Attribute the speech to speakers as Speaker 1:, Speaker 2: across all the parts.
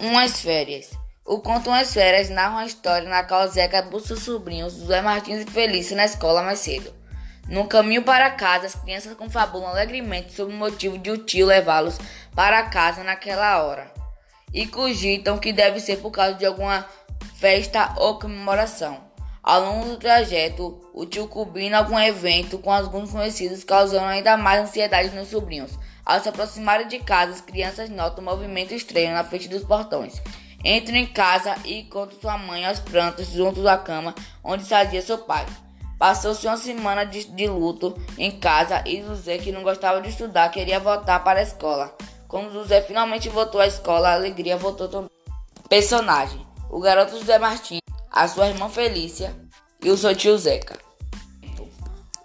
Speaker 1: Umas férias. O conto Umas férias narra uma história na qual Zeca busca os sobrinhos José Martins e Felício na escola mais cedo. No caminho para casa, as crianças confabulam alegremente sobre o motivo de o tio levá-los para casa naquela hora e cogitam que deve ser por causa de alguma festa ou comemoração. Ao longo do trajeto, o tio combina algum evento com alguns conhecidos, causando ainda mais ansiedade nos sobrinhos. Ao se aproximarem de casa, as crianças notam um movimento estranho na frente dos portões. Entram em casa e encontram sua mãe aos prantos junto da cama onde sazia seu pai. Passou-se uma semana de, de, luto em casa e José, que não gostava de estudar, queria voltar para a escola. Quando José finalmente voltou à escola, a alegria voltou também. Personagem: o garoto José Martins a sua irmã Felícia e o seu tio Zeca.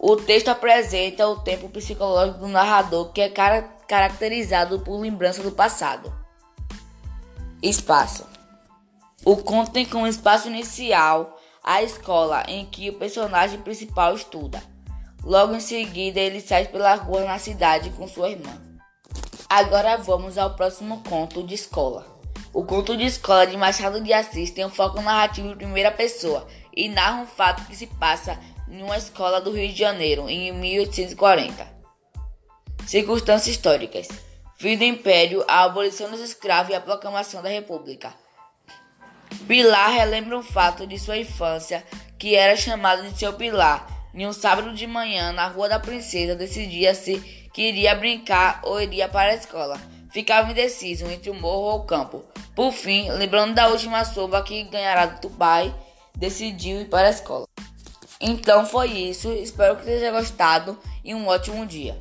Speaker 1: O texto apresenta o tempo psicológico do narrador que é car caracterizado por lembrança do passado. Espaço. O conto tem como espaço inicial a escola em que o personagem principal estuda. Logo em seguida, ele sai pela rua na cidade com sua irmã. Agora vamos ao próximo conto de escola. O conto de escola de Machado de Assis tem um foco narrativo em primeira pessoa e narra um fato que se passa em uma escola do Rio de Janeiro em 1840. Circunstâncias históricas: fim do Império, a abolição dos escravos e a proclamação da República. Pilar relembra um fato de sua infância que era chamado de seu Pilar. Em um sábado de manhã, na Rua da Princesa, decidia se que iria brincar ou iria para a escola. Ficava indeciso entre o morro ou o campo. Por fim, lembrando da última sova que ganhará do pai, decidiu ir para a escola. Então foi isso, espero que tenha gostado e um ótimo dia.